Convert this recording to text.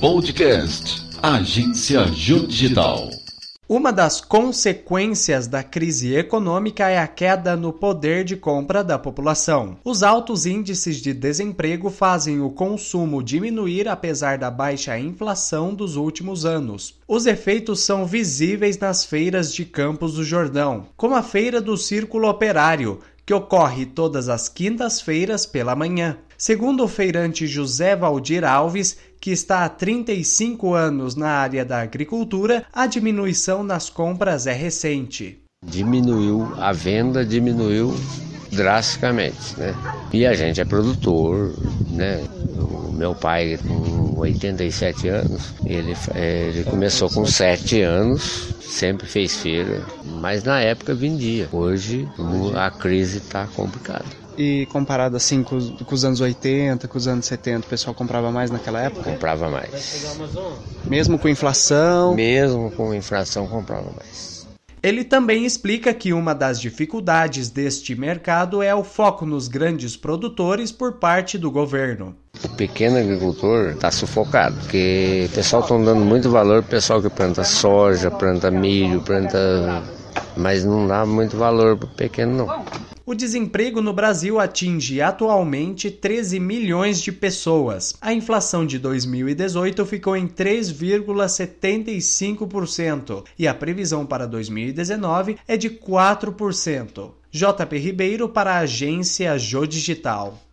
Podcast Agência Digital. Uma das consequências da crise econômica é a queda no poder de compra da população. Os altos índices de desemprego fazem o consumo diminuir apesar da baixa inflação dos últimos anos. Os efeitos são visíveis nas feiras de Campos do Jordão, como a Feira do Círculo Operário, que ocorre todas as quintas-feiras pela manhã. Segundo o feirante José Valdir Alves, que está há 35 anos na área da agricultura, a diminuição nas compras é recente. Diminuiu a venda, diminuiu drasticamente, né? E a gente é produtor, né? O meu pai 87 anos, ele, ele começou com 7 anos, sempre fez feira, mas na época vendia. Hoje a crise está complicada. E comparado assim com os, com os, anos 80, com os anos 70, o pessoal comprava mais naquela época? Comprava mais. Mesmo com inflação? Mesmo com inflação, comprava mais. Ele também explica que uma das dificuldades deste mercado é o foco nos grandes produtores por parte do governo. O pequeno agricultor está sufocado, porque o pessoal está dando muito valor para o pessoal que planta soja, planta milho, planta. Mas não dá muito valor para o pequeno, não. O desemprego no Brasil atinge atualmente 13 milhões de pessoas. A inflação de 2018 ficou em 3,75% e a previsão para 2019 é de 4%. JP Ribeiro para a agência Jô Digital.